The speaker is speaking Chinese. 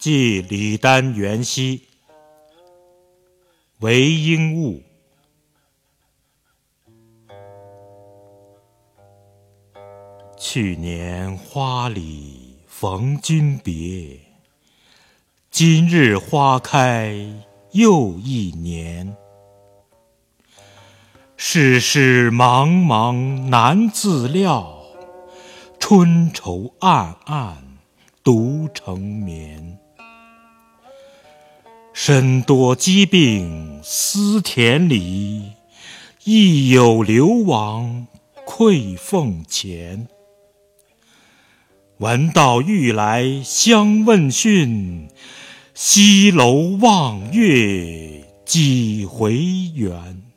寄李丹元夕，韦应物。去年花里逢君别，今日花开又一年。世事茫茫难自料，春愁暗暗独成眠。身多疾病思田里，亦有流亡愧俸钱。闻道欲来相问讯，西楼望月几回圆。